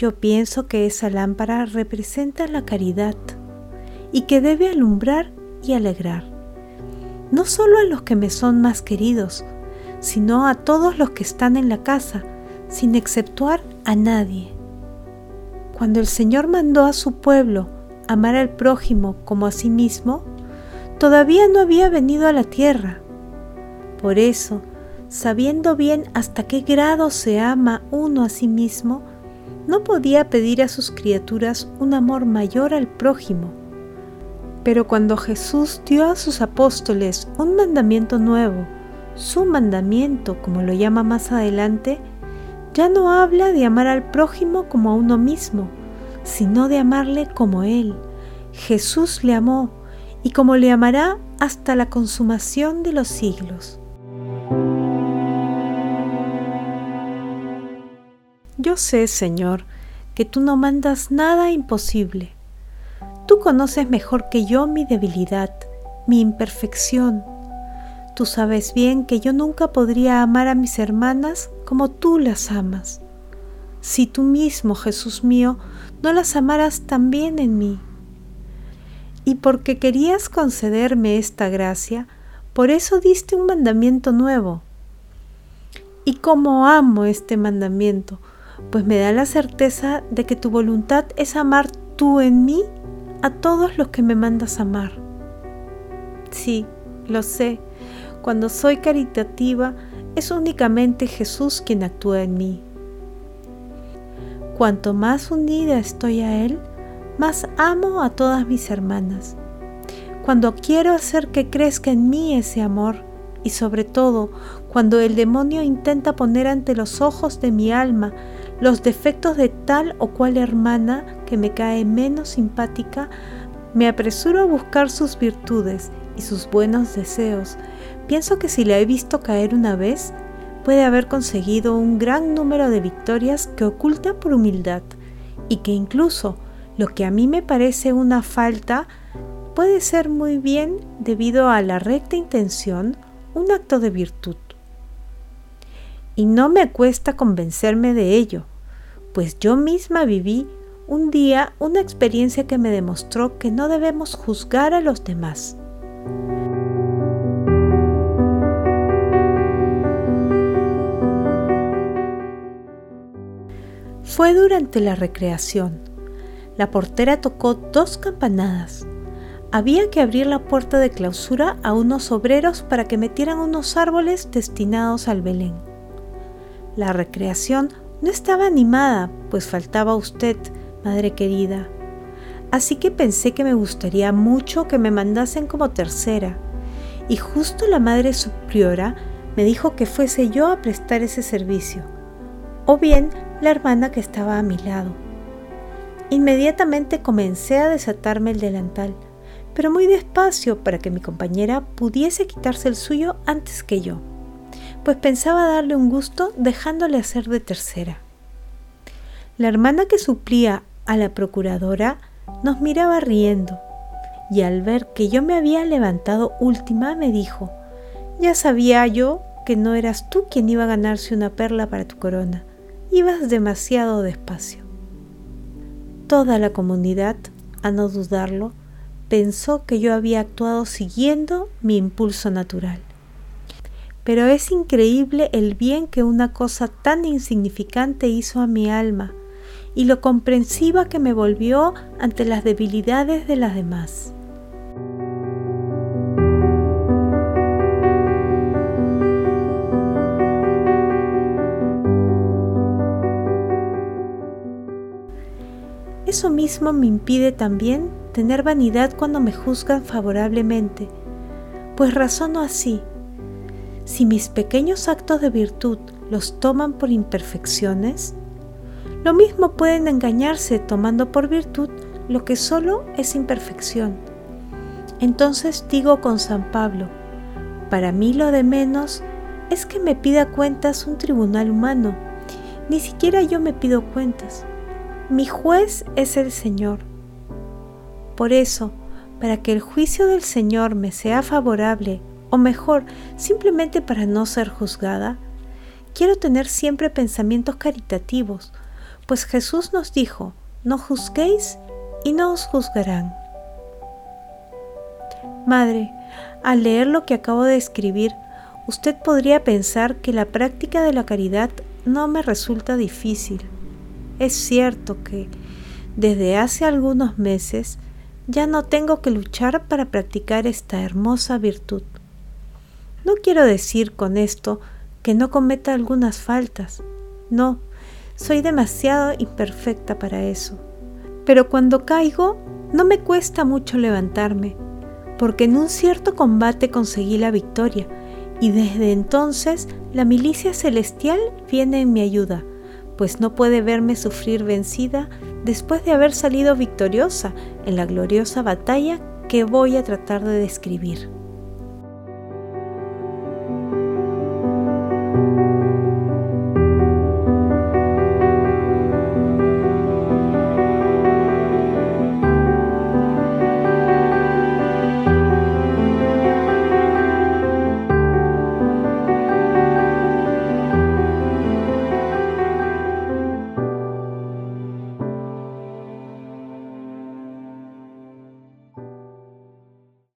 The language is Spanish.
Yo pienso que esa lámpara representa la caridad y que debe alumbrar y alegrar, no solo a los que me son más queridos, sino a todos los que están en la casa, sin exceptuar a nadie. Cuando el Señor mandó a su pueblo amar al prójimo como a sí mismo, todavía no había venido a la tierra. Por eso, sabiendo bien hasta qué grado se ama uno a sí mismo, no podía pedir a sus criaturas un amor mayor al prójimo. Pero cuando Jesús dio a sus apóstoles un mandamiento nuevo, su mandamiento, como lo llama más adelante, ya no habla de amar al prójimo como a uno mismo, sino de amarle como Él. Jesús le amó y como le amará hasta la consumación de los siglos. Yo sé, Señor, que tú no mandas nada imposible. Tú conoces mejor que yo mi debilidad, mi imperfección. Tú sabes bien que yo nunca podría amar a mis hermanas como tú las amas. Si tú mismo, Jesús mío, no las amaras también en mí. Y porque querías concederme esta gracia, por eso diste un mandamiento nuevo. Y cómo amo este mandamiento, pues me da la certeza de que tu voluntad es amar tú en mí a todos los que me mandas amar. Sí, lo sé, cuando soy caritativa es únicamente Jesús quien actúa en mí. Cuanto más unida estoy a Él, más amo a todas mis hermanas. Cuando quiero hacer que crezca en mí ese amor, y sobre todo cuando el demonio intenta poner ante los ojos de mi alma los defectos de tal o cual hermana que me cae menos simpática, me apresuro a buscar sus virtudes y sus buenos deseos. Pienso que si la he visto caer una vez, puede haber conseguido un gran número de victorias que oculta por humildad y que incluso lo que a mí me parece una falta puede ser muy bien debido a la recta intención un acto de virtud. Y no me cuesta convencerme de ello, pues yo misma viví un día una experiencia que me demostró que no debemos juzgar a los demás. Fue durante la recreación. La portera tocó dos campanadas había que abrir la puerta de clausura a unos obreros para que metieran unos árboles destinados al Belén. La recreación no estaba animada, pues faltaba usted, madre querida. Así que pensé que me gustaría mucho que me mandasen como tercera, y justo la madre superiora me dijo que fuese yo a prestar ese servicio, o bien la hermana que estaba a mi lado. Inmediatamente comencé a desatarme el delantal, pero muy despacio para que mi compañera pudiese quitarse el suyo antes que yo, pues pensaba darle un gusto dejándole hacer de tercera. La hermana que suplía a la procuradora nos miraba riendo, y al ver que yo me había levantado última me dijo, ya sabía yo que no eras tú quien iba a ganarse una perla para tu corona, ibas demasiado despacio. Toda la comunidad, a no dudarlo, pensó que yo había actuado siguiendo mi impulso natural. Pero es increíble el bien que una cosa tan insignificante hizo a mi alma y lo comprensiva que me volvió ante las debilidades de las demás. Eso mismo me impide también tener vanidad cuando me juzgan favorablemente, pues razono así. Si mis pequeños actos de virtud los toman por imperfecciones, lo mismo pueden engañarse tomando por virtud lo que solo es imperfección. Entonces digo con San Pablo, para mí lo de menos es que me pida cuentas un tribunal humano, ni siquiera yo me pido cuentas. Mi juez es el Señor por eso, para que el juicio del Señor me sea favorable, o mejor, simplemente para no ser juzgada, quiero tener siempre pensamientos caritativos, pues Jesús nos dijo, no juzguéis y no os juzgarán. Madre, al leer lo que acabo de escribir, usted podría pensar que la práctica de la caridad no me resulta difícil. Es cierto que desde hace algunos meses ya no tengo que luchar para practicar esta hermosa virtud. No quiero decir con esto que no cometa algunas faltas. No, soy demasiado imperfecta para eso. Pero cuando caigo, no me cuesta mucho levantarme, porque en un cierto combate conseguí la victoria, y desde entonces la milicia celestial viene en mi ayuda, pues no puede verme sufrir vencida después de haber salido victoriosa en la gloriosa batalla que voy a tratar de describir.